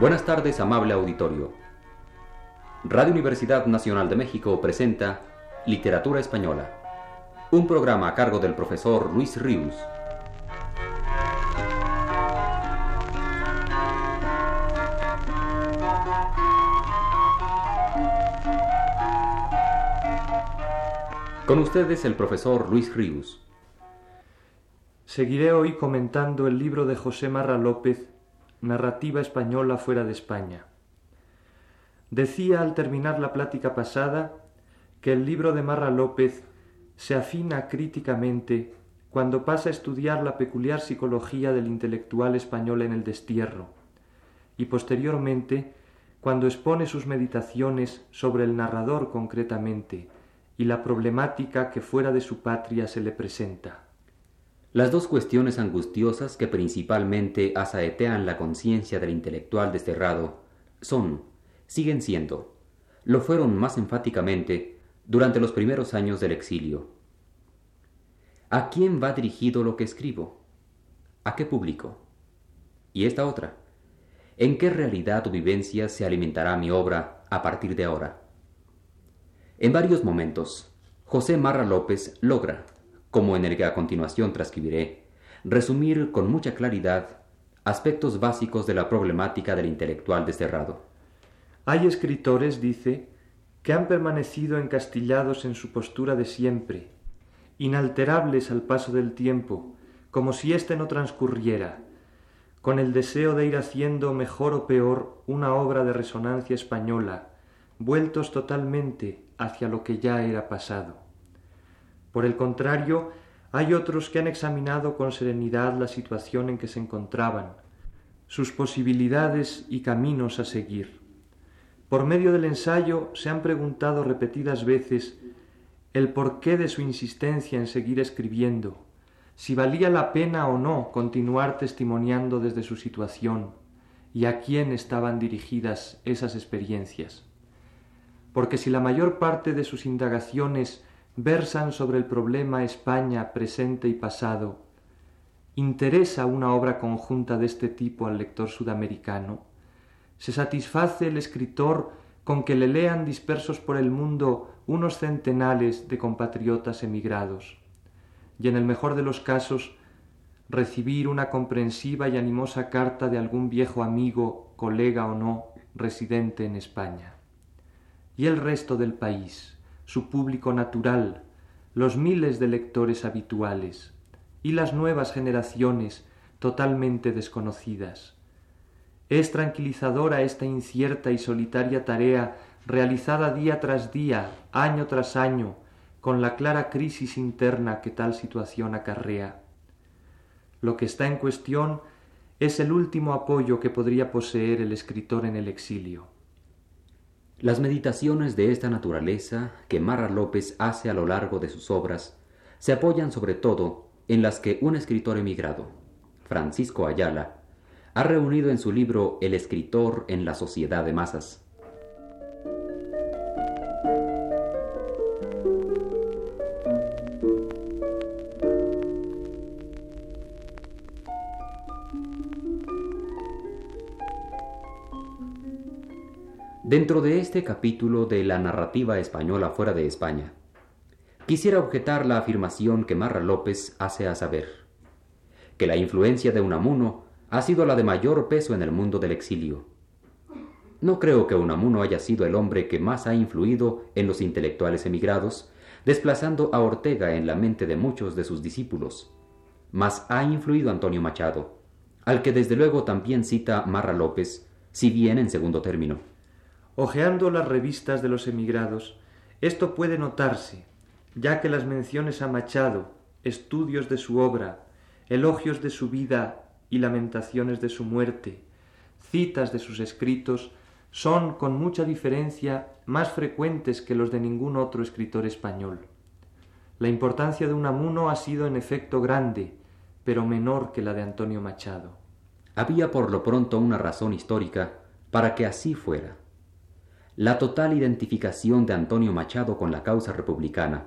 Buenas tardes, amable auditorio. Radio Universidad Nacional de México presenta Literatura Española, un programa a cargo del profesor Luis Ríos. Con ustedes el profesor Luis Ríos. Seguiré hoy comentando el libro de José Marra López, Narrativa Española fuera de España. Decía al terminar la plática pasada que el libro de Marra López se afina críticamente cuando pasa a estudiar la peculiar psicología del intelectual español en el destierro, y posteriormente cuando expone sus meditaciones sobre el narrador concretamente y la problemática que fuera de su patria se le presenta. Las dos cuestiones angustiosas que principalmente asaetean la conciencia del intelectual desterrado son, siguen siendo, lo fueron más enfáticamente durante los primeros años del exilio. ¿A quién va dirigido lo que escribo? ¿A qué público? Y esta otra, ¿en qué realidad o vivencia se alimentará mi obra a partir de ahora? En varios momentos, José Marra López logra, como en el que a continuación transcribiré, resumir con mucha claridad aspectos básicos de la problemática del intelectual desterrado. Hay escritores, dice, que han permanecido encastillados en su postura de siempre, inalterables al paso del tiempo, como si éste no transcurriera, con el deseo de ir haciendo mejor o peor una obra de resonancia española, vueltos totalmente hacia lo que ya era pasado. Por el contrario, hay otros que han examinado con serenidad la situación en que se encontraban, sus posibilidades y caminos a seguir. Por medio del ensayo se han preguntado repetidas veces el porqué de su insistencia en seguir escribiendo, si valía la pena o no continuar testimoniando desde su situación y a quién estaban dirigidas esas experiencias. Porque si la mayor parte de sus indagaciones versan sobre el problema España presente y pasado, ¿interesa una obra conjunta de este tipo al lector sudamericano? ¿Se satisface el escritor con que le lean dispersos por el mundo unos centenares de compatriotas emigrados? Y en el mejor de los casos, recibir una comprensiva y animosa carta de algún viejo amigo, colega o no, residente en España. Y el resto del país, su público natural, los miles de lectores habituales y las nuevas generaciones totalmente desconocidas. Es tranquilizadora esta incierta y solitaria tarea realizada día tras día, año tras año, con la clara crisis interna que tal situación acarrea. Lo que está en cuestión es el último apoyo que podría poseer el escritor en el exilio. Las meditaciones de esta naturaleza que Marra López hace a lo largo de sus obras se apoyan sobre todo en las que un escritor emigrado, Francisco Ayala, ha reunido en su libro El escritor en la sociedad de masas. Dentro de este capítulo de la narrativa española fuera de España, quisiera objetar la afirmación que Marra López hace a saber, que la influencia de Unamuno ha sido la de mayor peso en el mundo del exilio. No creo que Unamuno haya sido el hombre que más ha influido en los intelectuales emigrados, desplazando a Ortega en la mente de muchos de sus discípulos. Mas ha influido Antonio Machado, al que desde luego también cita Marra López, si bien en segundo término. Ojeando las revistas de los emigrados, esto puede notarse, ya que las menciones a Machado, estudios de su obra, elogios de su vida y lamentaciones de su muerte, citas de sus escritos, son con mucha diferencia más frecuentes que los de ningún otro escritor español. La importancia de Unamuno ha sido en efecto grande, pero menor que la de Antonio Machado. Había por lo pronto una razón histórica para que así fuera la total identificación de Antonio Machado con la causa republicana,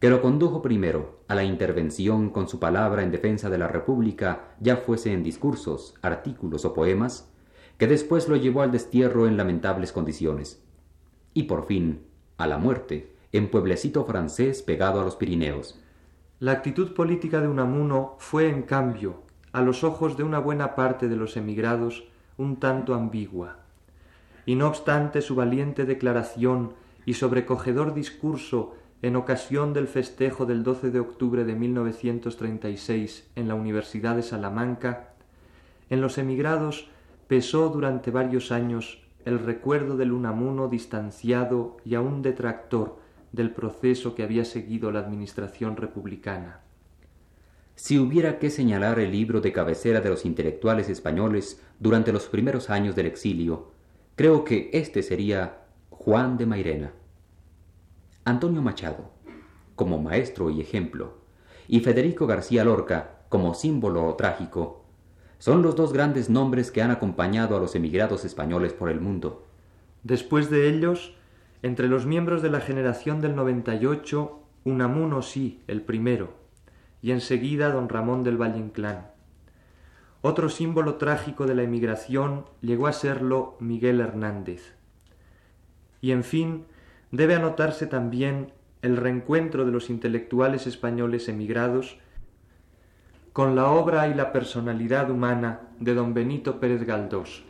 que lo condujo primero a la intervención con su palabra en defensa de la República, ya fuese en discursos, artículos o poemas, que después lo llevó al destierro en lamentables condiciones. Y por fin, a la muerte, en pueblecito francés pegado a los Pirineos. La actitud política de Unamuno fue, en cambio, a los ojos de una buena parte de los emigrados, un tanto ambigua. Y no obstante su valiente declaración y sobrecogedor discurso en ocasión del festejo del 12 de octubre de 1936 en la Universidad de Salamanca, en los emigrados pesó durante varios años el recuerdo del Unamuno distanciado y aún detractor del proceso que había seguido la administración republicana. Si hubiera que señalar el libro de cabecera de los intelectuales españoles durante los primeros años del exilio, creo que este sería Juan de Mairena. Antonio Machado, como maestro y ejemplo, y Federico García Lorca, como símbolo trágico, son los dos grandes nombres que han acompañado a los emigrados españoles por el mundo. Después de ellos, entre los miembros de la generación del 98, Unamuno sí, el primero, y enseguida don Ramón del Valle Inclán. Otro símbolo trágico de la emigración llegó a serlo Miguel Hernández. Y en fin, debe anotarse también el reencuentro de los intelectuales españoles emigrados con la obra y la personalidad humana de don Benito Pérez Galdós.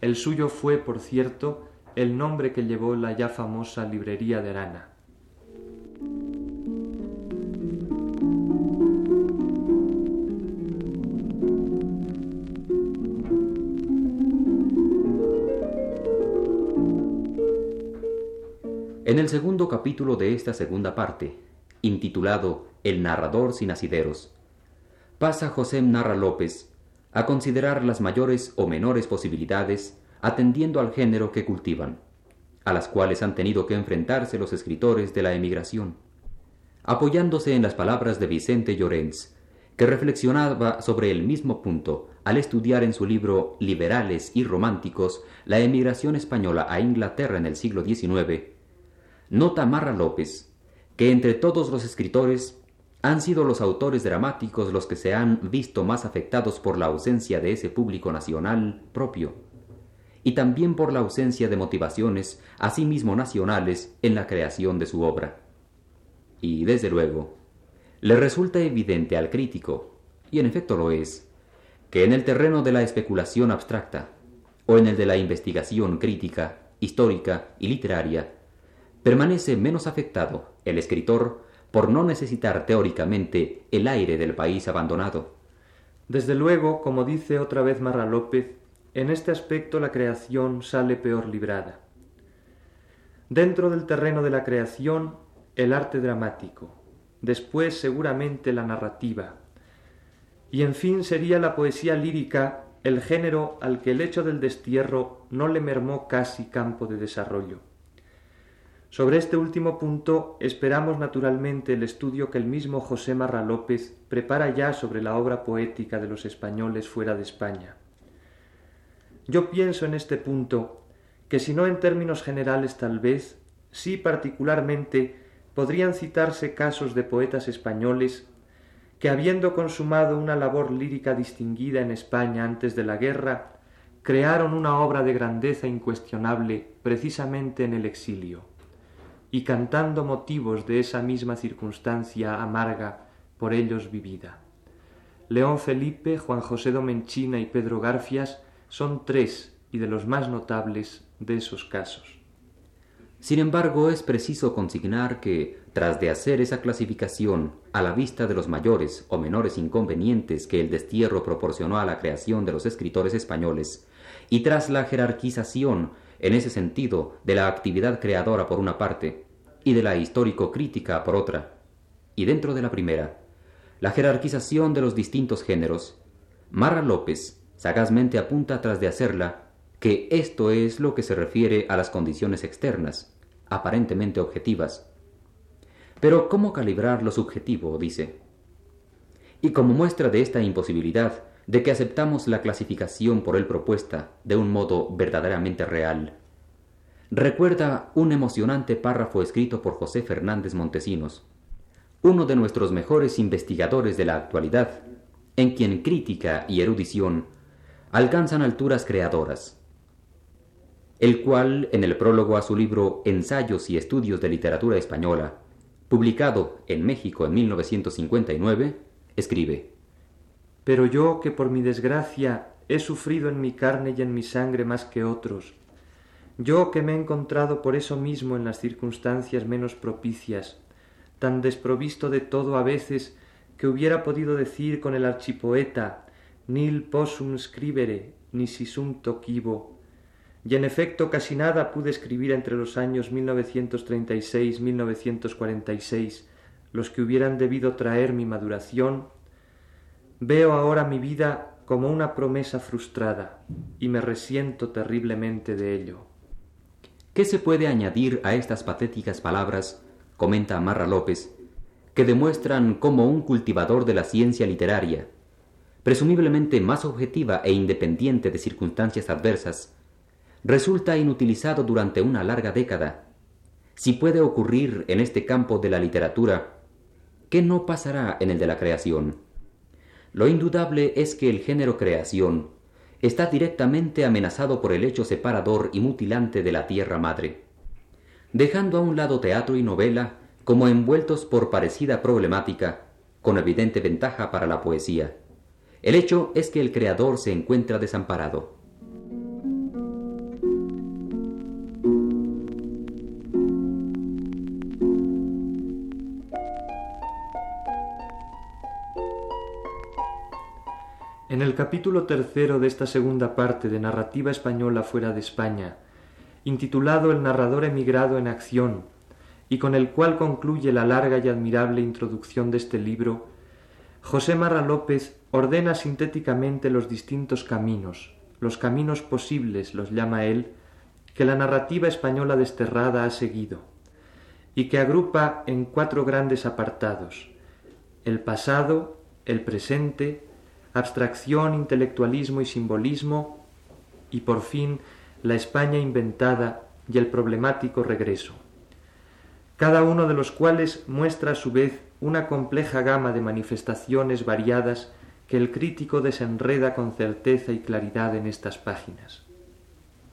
El suyo fue, por cierto, el nombre que llevó la ya famosa librería de Arana. En el segundo capítulo de esta segunda parte, intitulado El narrador sin asideros, pasa José Narra López a considerar las mayores o menores posibilidades atendiendo al género que cultivan, a las cuales han tenido que enfrentarse los escritores de la emigración. Apoyándose en las palabras de Vicente Llorens, que reflexionaba sobre el mismo punto al estudiar en su libro Liberales y Románticos la emigración española a Inglaterra en el siglo XIX, Nota Marra López, que entre todos los escritores han sido los autores dramáticos los que se han visto más afectados por la ausencia de ese público nacional propio, y también por la ausencia de motivaciones, asimismo nacionales, en la creación de su obra. Y, desde luego, le resulta evidente al crítico, y en efecto lo es, que en el terreno de la especulación abstracta, o en el de la investigación crítica, histórica y literaria, permanece menos afectado el escritor por no necesitar teóricamente el aire del país abandonado. Desde luego, como dice otra vez Marra López, en este aspecto la creación sale peor librada. Dentro del terreno de la creación, el arte dramático, después seguramente la narrativa, y en fin sería la poesía lírica el género al que el hecho del destierro no le mermó casi campo de desarrollo. Sobre este último punto esperamos naturalmente el estudio que el mismo José Marra López prepara ya sobre la obra poética de los españoles fuera de España. Yo pienso en este punto que si no en términos generales tal vez, sí particularmente podrían citarse casos de poetas españoles que habiendo consumado una labor lírica distinguida en España antes de la guerra, crearon una obra de grandeza incuestionable precisamente en el exilio y cantando motivos de esa misma circunstancia amarga por ellos vivida. León Felipe, Juan José Domenchina y Pedro Garfias son tres y de los más notables de esos casos. Sin embargo, es preciso consignar que, tras de hacer esa clasificación a la vista de los mayores o menores inconvenientes que el destierro proporcionó a la creación de los escritores españoles, y tras la jerarquización en ese sentido de la actividad creadora por una parte y de la histórico-crítica por otra, y dentro de la primera, la jerarquización de los distintos géneros, Marra López sagazmente apunta tras de hacerla que esto es lo que se refiere a las condiciones externas, aparentemente objetivas. Pero ¿cómo calibrar lo subjetivo? dice. Y como muestra de esta imposibilidad, de que aceptamos la clasificación por él propuesta de un modo verdaderamente real. Recuerda un emocionante párrafo escrito por José Fernández Montesinos, uno de nuestros mejores investigadores de la actualidad, en quien crítica y erudición alcanzan alturas creadoras, el cual, en el prólogo a su libro Ensayos y Estudios de Literatura Española, publicado en México en 1959, escribe, Pero yo, que por mi desgracia he sufrido en mi carne y en mi sangre más que otros, yo que me he encontrado por eso mismo en las circunstancias menos propicias, tan desprovisto de todo a veces que hubiera podido decir con el archipoeta nil possum scribere, ni sisum tocivo, y en efecto casi nada pude escribir entre los años 1936-1946, los que hubieran debido traer mi maduración, veo ahora mi vida como una promesa frustrada y me resiento terriblemente de ello. ¿Qué se puede añadir a estas patéticas palabras, comenta Amarra López, que demuestran cómo un cultivador de la ciencia literaria, presumiblemente más objetiva e independiente de circunstancias adversas, resulta inutilizado durante una larga década. Si puede ocurrir en este campo de la literatura, ¿qué no pasará en el de la creación? Lo indudable es que el género creación está directamente amenazado por el hecho separador y mutilante de la tierra madre. Dejando a un lado teatro y novela como envueltos por parecida problemática, con evidente ventaja para la poesía. El hecho es que el creador se encuentra desamparado. En el capítulo tercero de esta segunda parte de Narrativa Española fuera de España, intitulado El narrador emigrado en acción, y con el cual concluye la larga y admirable introducción de este libro, José Marra López ordena sintéticamente los distintos caminos, los caminos posibles, los llama él, que la narrativa española desterrada ha seguido, y que agrupa en cuatro grandes apartados, el pasado, el presente, abstracción, intelectualismo y simbolismo, y por fin la España inventada y el problemático regreso, cada uno de los cuales muestra a su vez una compleja gama de manifestaciones variadas que el crítico desenreda con certeza y claridad en estas páginas.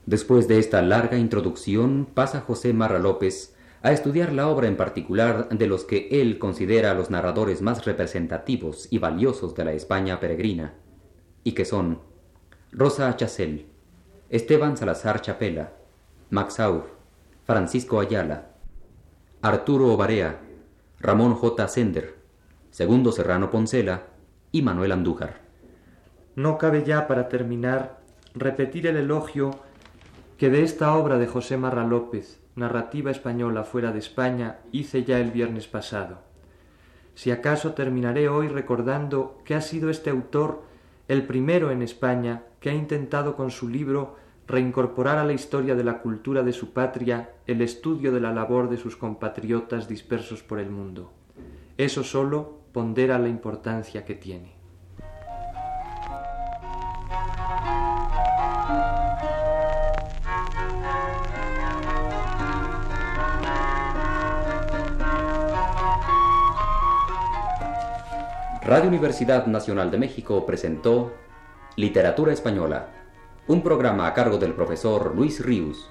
Después de esta larga introducción pasa José Marra López a estudiar la obra en particular de los que él considera los narradores más representativos y valiosos de la España peregrina, y que son Rosa Chacel, Esteban Salazar Chapela, Max Auf, Francisco Ayala, Arturo Obarea, Ramón J. Sender, Segundo Serrano Poncela y Manuel Andújar. No cabe ya para terminar repetir el elogio que de esta obra de José Marra López, narrativa española fuera de España, hice ya el viernes pasado. Si acaso terminaré hoy recordando que ha sido este autor el primero en España que ha intentado con su libro reincorporar a la historia de la cultura de su patria el estudio de la labor de sus compatriotas dispersos por el mundo. Eso solo pondera la importancia que tiene. Radio Universidad Nacional de México presentó Literatura Española, un programa a cargo del profesor Luis Ríos.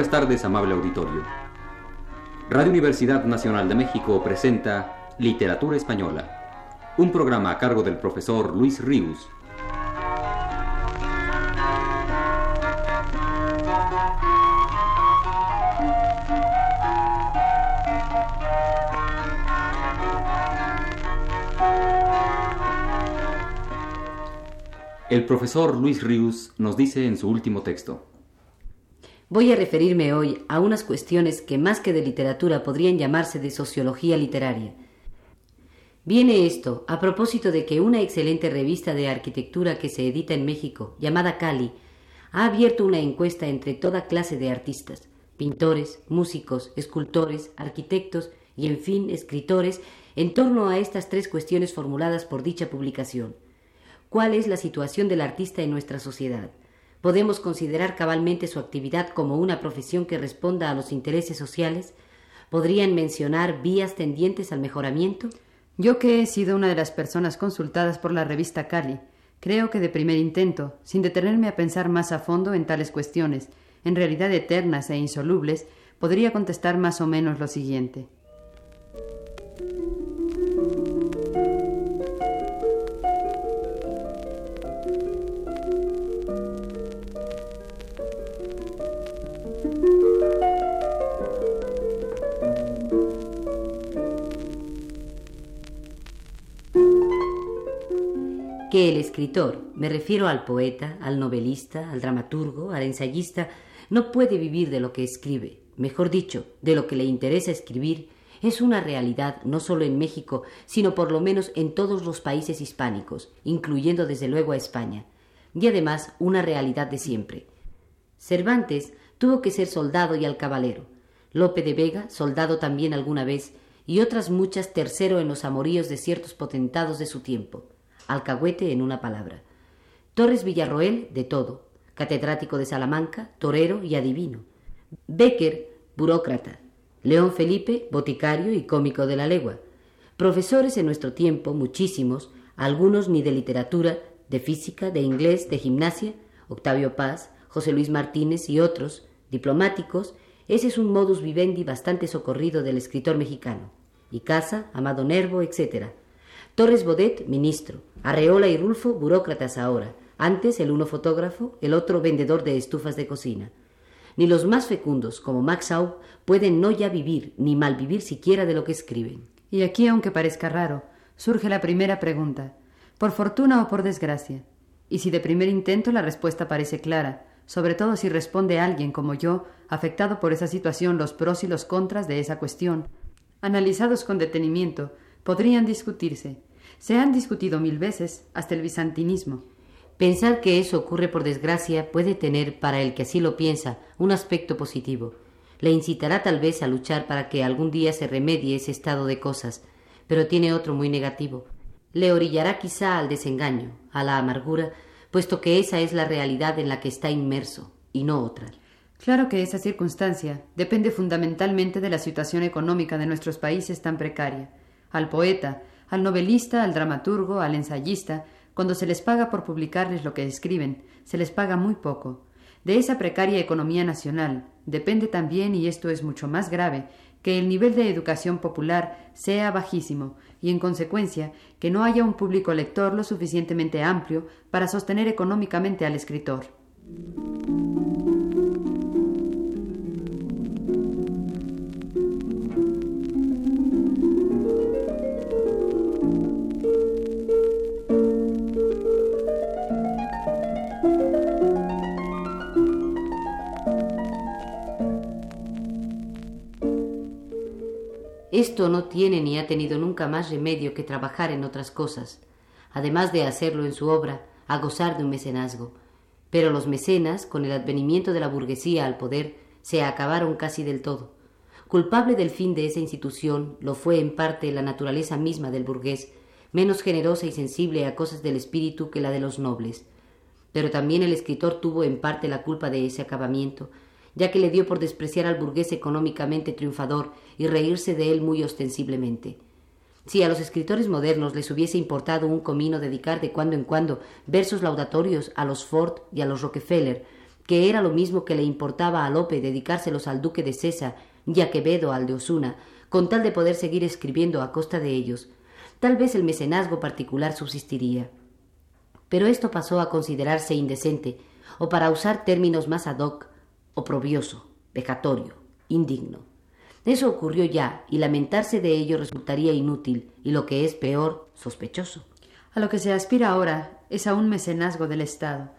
Buenas tardes, amable auditorio. Radio Universidad Nacional de México presenta Literatura Española, un programa a cargo del profesor Luis Ríos. El profesor Luis Ríos nos dice en su último texto. Voy a referirme hoy a unas cuestiones que más que de literatura podrían llamarse de sociología literaria. Viene esto a propósito de que una excelente revista de arquitectura que se edita en México, llamada Cali, ha abierto una encuesta entre toda clase de artistas, pintores, músicos, escultores, arquitectos y, en fin, escritores, en torno a estas tres cuestiones formuladas por dicha publicación. ¿Cuál es la situación del artista en nuestra sociedad? ¿Podemos considerar cabalmente su actividad como una profesión que responda a los intereses sociales? ¿Podrían mencionar vías tendientes al mejoramiento? Yo que he sido una de las personas consultadas por la revista Cali, creo que de primer intento, sin detenerme a pensar más a fondo en tales cuestiones, en realidad eternas e insolubles, podría contestar más o menos lo siguiente. Que el escritor, me refiero al poeta, al novelista, al dramaturgo, al ensayista, no puede vivir de lo que escribe, mejor dicho, de lo que le interesa escribir, es una realidad no solo en México, sino por lo menos en todos los países hispánicos, incluyendo desde luego a España, y además una realidad de siempre. Cervantes tuvo que ser soldado y alcabalero, Lope de Vega, soldado también alguna vez, y otras muchas tercero en los amoríos de ciertos potentados de su tiempo alcahuete en una palabra. Torres Villarroel, de todo, catedrático de Salamanca, torero y adivino. Becker, burócrata. León Felipe, boticario y cómico de la legua. Profesores en nuestro tiempo, muchísimos, algunos ni de literatura, de física, de inglés, de gimnasia, Octavio Paz, José Luis Martínez y otros, diplomáticos, ese es un modus vivendi bastante socorrido del escritor mexicano. Y Casa, Amado Nervo, etc. Torres Bodet, ministro. Arreola y Rulfo, burócratas ahora. Antes el uno fotógrafo, el otro vendedor de estufas de cocina. Ni los más fecundos, como Max Aub, pueden no ya vivir, ni malvivir siquiera de lo que escriben. Y aquí, aunque parezca raro, surge la primera pregunta. ¿Por fortuna o por desgracia? Y si de primer intento la respuesta parece clara, sobre todo si responde alguien como yo, afectado por esa situación los pros y los contras de esa cuestión, analizados con detenimiento, podrían discutirse. Se han discutido mil veces, hasta el bizantinismo. Pensar que eso ocurre por desgracia puede tener, para el que así lo piensa, un aspecto positivo. Le incitará tal vez a luchar para que algún día se remedie ese estado de cosas, pero tiene otro muy negativo. Le orillará quizá al desengaño, a la amargura, puesto que esa es la realidad en la que está inmerso, y no otra. Claro que esa circunstancia depende fundamentalmente de la situación económica de nuestros países tan precaria al poeta, al novelista, al dramaturgo, al ensayista, cuando se les paga por publicarles lo que escriben, se les paga muy poco. De esa precaria economía nacional depende también, y esto es mucho más grave, que el nivel de educación popular sea bajísimo y, en consecuencia, que no haya un público lector lo suficientemente amplio para sostener económicamente al escritor. Esto no tiene ni ha tenido nunca más remedio que trabajar en otras cosas, además de hacerlo en su obra, a gozar de un mecenazgo. Pero los mecenas, con el advenimiento de la burguesía al poder, se acabaron casi del todo. Culpable del fin de esa institución lo fue en parte la naturaleza misma del burgués, menos generosa y sensible a cosas del espíritu que la de los nobles. Pero también el escritor tuvo en parte la culpa de ese acabamiento, ya que le dio por despreciar al burgués económicamente triunfador y reírse de él muy ostensiblemente. Si a los escritores modernos les hubiese importado un comino dedicar de cuando en cuando versos laudatorios a los Ford y a los Rockefeller, que era lo mismo que le importaba a Lope dedicárselos al duque de César y a Quevedo al de Osuna, con tal de poder seguir escribiendo a costa de ellos, tal vez el mecenazgo particular subsistiría. Pero esto pasó a considerarse indecente, o para usar términos más ad hoc, oprobioso, vejatorio, indigno. Eso ocurrió ya, y lamentarse de ello resultaría inútil, y lo que es peor, sospechoso. A lo que se aspira ahora es a un mecenazgo del Estado,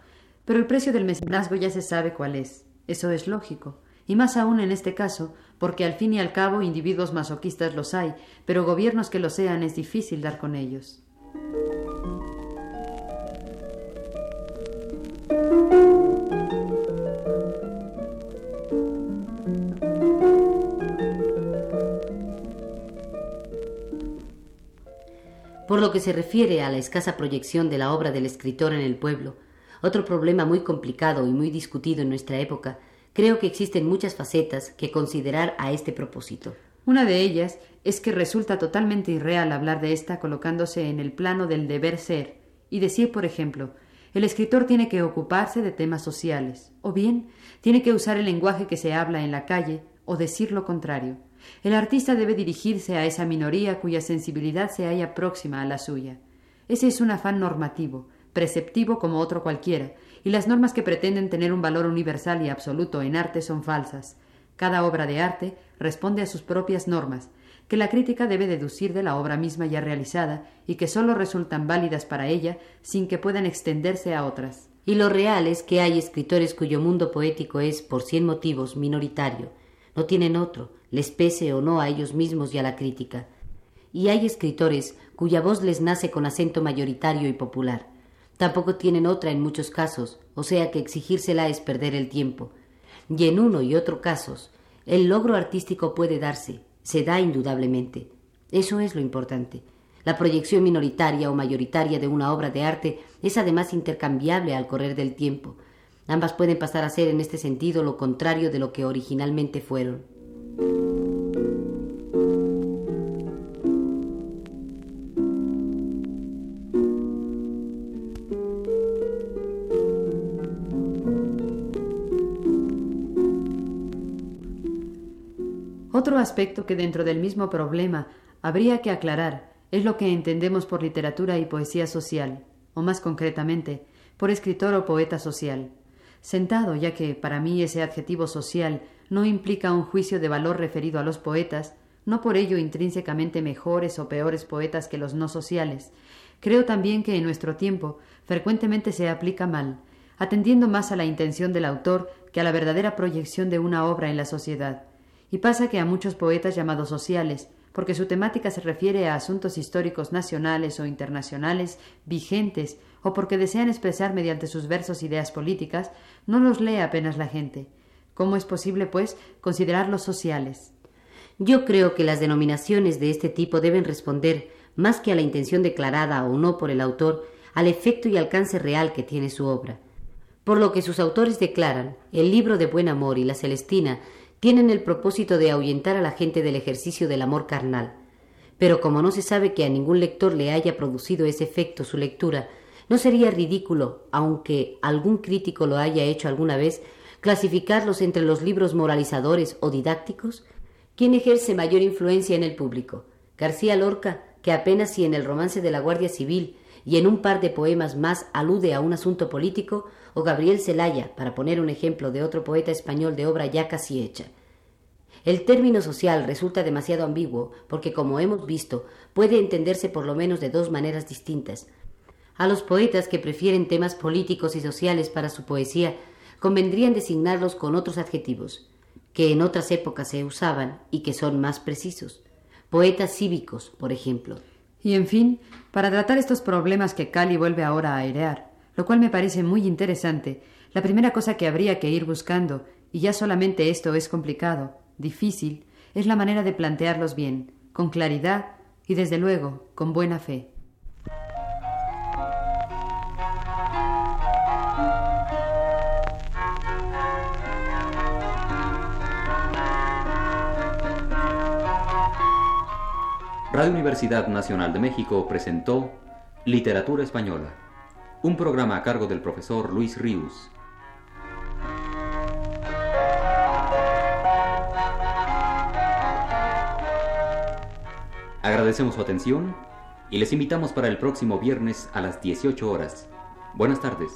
pero el precio del mecenazgo ya se sabe cuál es. Eso es lógico, y más aún en este caso, porque al fin y al cabo individuos masoquistas los hay, pero gobiernos que lo sean es difícil dar con ellos. Por lo que se refiere a la escasa proyección de la obra del escritor en el pueblo, otro problema muy complicado y muy discutido en nuestra época, creo que existen muchas facetas que considerar a este propósito. Una de ellas es que resulta totalmente irreal hablar de esta colocándose en el plano del deber ser y decir, por ejemplo, el escritor tiene que ocuparse de temas sociales, o bien tiene que usar el lenguaje que se habla en la calle, o decir lo contrario. El artista debe dirigirse a esa minoría cuya sensibilidad se halla próxima a la suya. Ese es un afán normativo, preceptivo como otro cualquiera, y las normas que pretenden tener un valor universal y absoluto en arte son falsas. Cada obra de arte responde a sus propias normas, que la crítica debe deducir de la obra misma ya realizada y que sólo resultan válidas para ella sin que puedan extenderse a otras. Y lo real es que hay escritores cuyo mundo poético es, por cien motivos, minoritario. No tienen otro, les pese o no a ellos mismos y a la crítica. Y hay escritores cuya voz les nace con acento mayoritario y popular. Tampoco tienen otra en muchos casos, o sea que exigírsela es perder el tiempo. Y en uno y otro casos, el logro artístico puede darse, se da indudablemente. Eso es lo importante. La proyección minoritaria o mayoritaria de una obra de arte es además intercambiable al correr del tiempo. Ambas pueden pasar a ser en este sentido lo contrario de lo que originalmente fueron. Otro aspecto que dentro del mismo problema habría que aclarar es lo que entendemos por literatura y poesía social, o más concretamente, por escritor o poeta social. Sentado, ya que para mí ese adjetivo social no implica un juicio de valor referido a los poetas, no por ello intrínsecamente mejores o peores poetas que los no sociales, creo también que en nuestro tiempo frecuentemente se aplica mal, atendiendo más a la intención del autor que a la verdadera proyección de una obra en la sociedad. Y pasa que a muchos poetas llamados sociales, porque su temática se refiere a asuntos históricos nacionales o internacionales vigentes, o porque desean expresar mediante sus versos ideas políticas, no los lee apenas la gente. ¿Cómo es posible, pues, considerarlos sociales? Yo creo que las denominaciones de este tipo deben responder, más que a la intención declarada o no por el autor, al efecto y alcance real que tiene su obra. Por lo que sus autores declaran, el libro de Buen Amor y la Celestina tienen el propósito de ahuyentar a la gente del ejercicio del amor carnal. Pero como no se sabe que a ningún lector le haya producido ese efecto su lectura, ¿no sería ridículo, aunque algún crítico lo haya hecho alguna vez, clasificarlos entre los libros moralizadores o didácticos? ¿Quién ejerce mayor influencia en el público? García Lorca, que apenas si en el romance de la Guardia Civil y en un par de poemas más alude a un asunto político, o Gabriel Celaya, para poner un ejemplo de otro poeta español de obra ya casi hecha. El término social resulta demasiado ambiguo porque, como hemos visto, puede entenderse por lo menos de dos maneras distintas. A los poetas que prefieren temas políticos y sociales para su poesía convendrían designarlos con otros adjetivos, que en otras épocas se usaban y que son más precisos. Poetas cívicos, por ejemplo. Y en fin, para tratar estos problemas que Cali vuelve ahora a airear, lo cual me parece muy interesante, la primera cosa que habría que ir buscando, y ya solamente esto es complicado, difícil, es la manera de plantearlos bien, con claridad y desde luego con buena fe. Radio Universidad Nacional de México presentó Literatura Española, un programa a cargo del profesor Luis Ríos. Agradecemos su atención y les invitamos para el próximo viernes a las 18 horas. Buenas tardes.